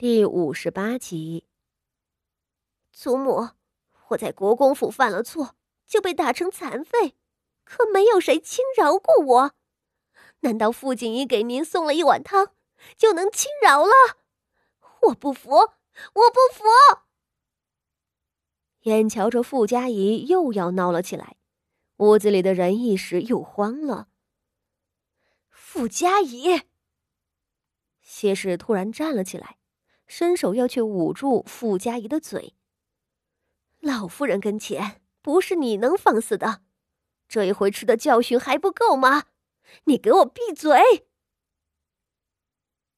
第五十八集。祖母，我在国公府犯了错，就被打成残废，可没有谁轻饶过我。难道傅锦衣给您送了一碗汤，就能轻饶了？我不服，我不服！眼瞧着傅家仪又要闹了起来，屋子里的人一时又慌了。傅家仪，谢氏突然站了起来。伸手要去捂住傅家怡的嘴。老夫人跟前不是你能放肆的，这一回吃的教训还不够吗？你给我闭嘴！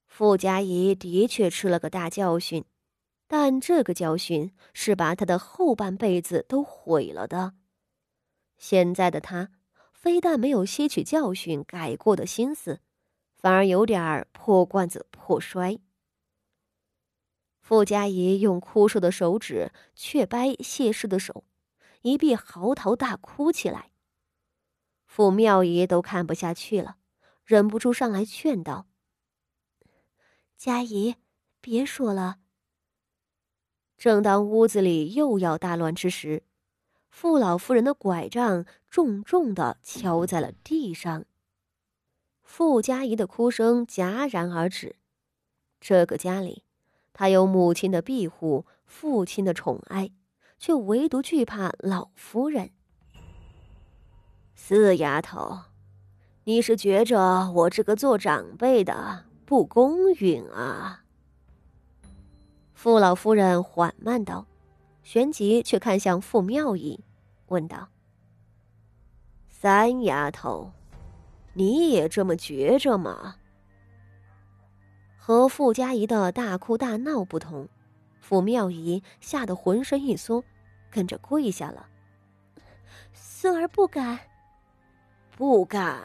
傅家怡的确吃了个大教训，但这个教训是把他的后半辈子都毁了的。现在的他非但没有吸取教训、改过的心思，反而有点破罐子破摔。傅家仪用枯瘦的手指却掰谢氏的手，一臂嚎啕大哭起来。傅妙仪都看不下去了，忍不住上来劝道：“佳仪，别说了。”正当屋子里又要大乱之时，傅老夫人的拐杖重重的敲在了地上。傅家仪的哭声戛然而止。这个家里。他有母亲的庇护，父亲的宠爱，却唯独惧怕老夫人。四丫头，你是觉着我这个做长辈的不公允啊？傅老夫人缓慢道，旋即却看向傅妙仪，问道：“三丫头，你也这么觉着吗？”和傅家仪的大哭大闹不同，傅妙仪吓得浑身一缩，跟着跪下了。孙儿不敢，不敢。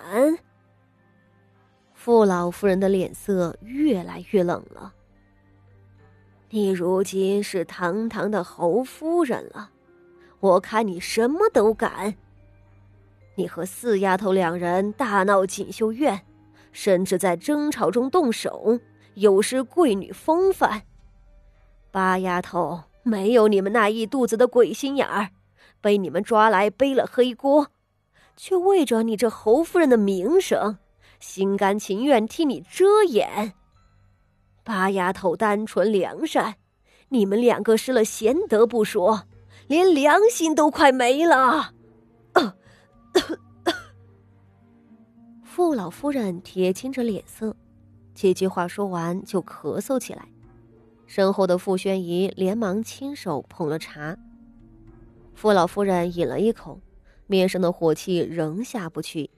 傅老夫人的脸色越来越冷了。你如今是堂堂的侯夫人了，我看你什么都敢。你和四丫头两人大闹锦绣院，甚至在争吵中动手。有失贵女风范，八丫头没有你们那一肚子的鬼心眼儿，被你们抓来背了黑锅，却为着你这侯夫人的名声，心甘情愿替你遮掩。八丫头单纯良善，你们两个失了贤德不说，连良心都快没了。傅老夫人铁青着脸色。几句话说完，就咳嗽起来。身后的傅宣仪连忙亲手捧了茶。傅老夫人饮了一口，面上的火气仍下不去。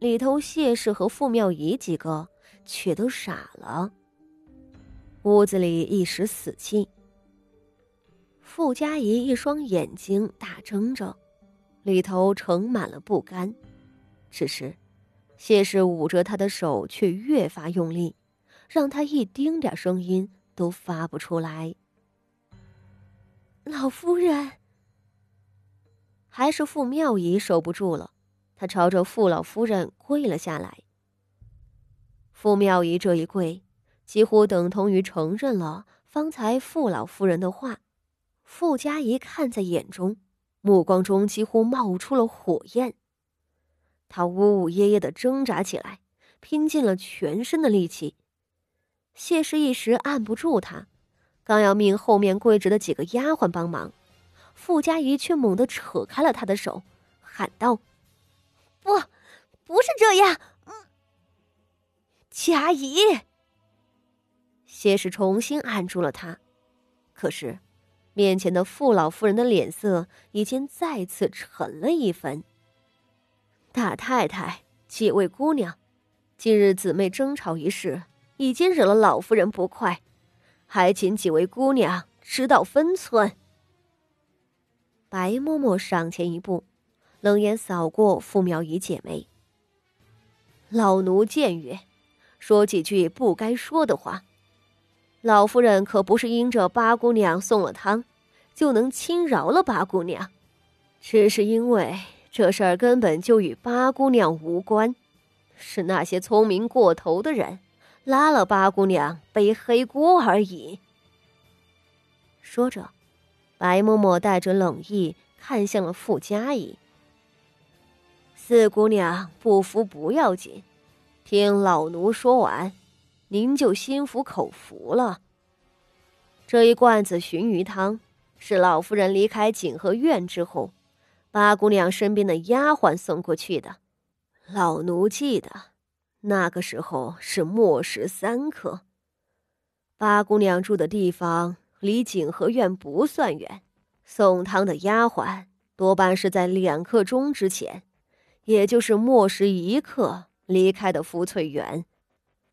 里头谢氏和傅妙仪几个却都傻了。屋子里一时死寂。傅家仪一双眼睛大睁着，里头盛满了不甘。只是。谢氏捂着他的手，却越发用力，让他一丁点声音都发不出来。老夫人，还是傅妙仪守不住了，她朝着傅老夫人跪了下来。傅妙仪这一跪，几乎等同于承认了方才傅老夫人的话。傅家怡看在眼中，目光中几乎冒出了火焰。他呜呜咽咽的挣扎起来，拼尽了全身的力气。谢氏一时按不住他，刚要命后面跪着的几个丫鬟帮忙，傅家仪却猛地扯开了他的手，喊道：“不，不是这样！”嗯，佳怡。谢氏重新按住了他，可是，面前的傅老夫人的脸色已经再次沉了一分。大太太，几位姑娘，今日姊妹争吵一事，已经惹了老夫人不快，还请几位姑娘知道分寸。白嬷嬷上前一步，冷眼扫过傅妙仪姐妹。老奴僭越，说几句不该说的话。老夫人可不是因着八姑娘送了汤，就能轻饶了八姑娘，只是因为。这事儿根本就与八姑娘无关，是那些聪明过头的人拉了八姑娘背黑锅而已。说着，白嬷嬷带着冷意看向了傅家仪。四姑娘不服不要紧，听老奴说完，您就心服口服了。这一罐子鲟鱼汤是老夫人离开景和院之后，八姑娘身边的丫鬟送过去的。老奴记得，那个时候是末时三刻。八姑娘住的地方离景和院不算远，送汤的丫鬟多半是在两刻钟之前，也就是末时一刻离开的福翠园。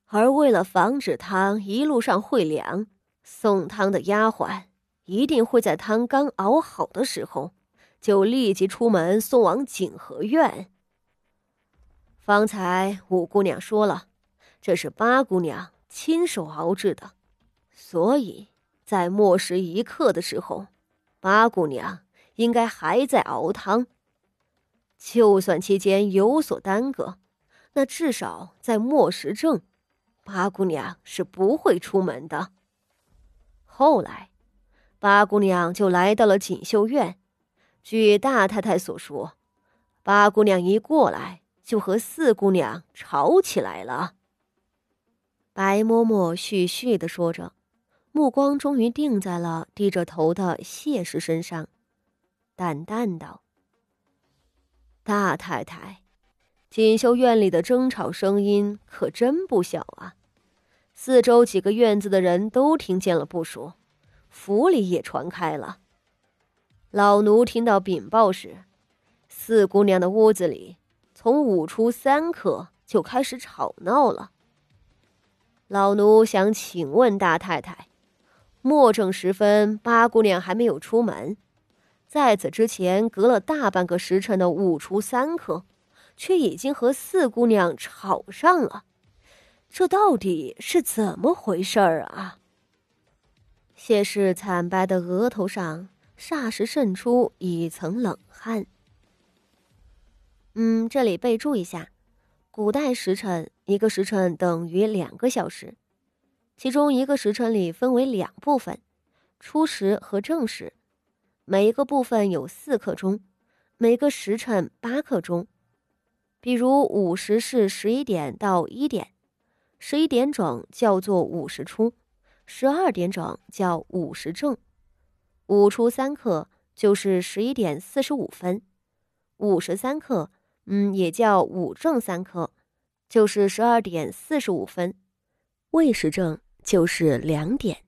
而为了防止汤一路上会凉，送汤的丫鬟一定会在汤刚熬好的时候，就立即出门送往景和院。方才五姑娘说了，这是八姑娘亲手熬制的，所以在末时一刻的时候，八姑娘应该还在熬汤。就算期间有所耽搁，那至少在末时正，八姑娘是不会出门的。后来，八姑娘就来到了锦绣院。据大太太所说，八姑娘一过来。就和四姑娘吵起来了。白嬷嬷絮絮的说着，目光终于定在了低着头的谢氏身上，淡淡道：“大太太，锦绣院里的争吵声音可真不小啊！四周几个院子的人都听见了不说，府里也传开了。老奴听到禀报时，四姑娘的屋子里。”从午初三刻就开始吵闹了。老奴想请问大太太，末正时分，八姑娘还没有出门，在此之前隔了大半个时辰的午初三刻，却已经和四姑娘吵上了，这到底是怎么回事儿啊？谢氏惨白的额头上霎时渗出一层冷汗。嗯，这里备注一下，古代时辰一个时辰等于两个小时，其中一个时辰里分为两部分，初时和正时，每一个部分有四刻钟，每个时辰八刻钟。比如午时是十一点到一点，十一点整叫做午时初，十二点整叫午时正，五初三刻就是十一点四十五分，五时三刻。嗯，也叫五正三刻，就是十二点四十五分；未时正就是两点。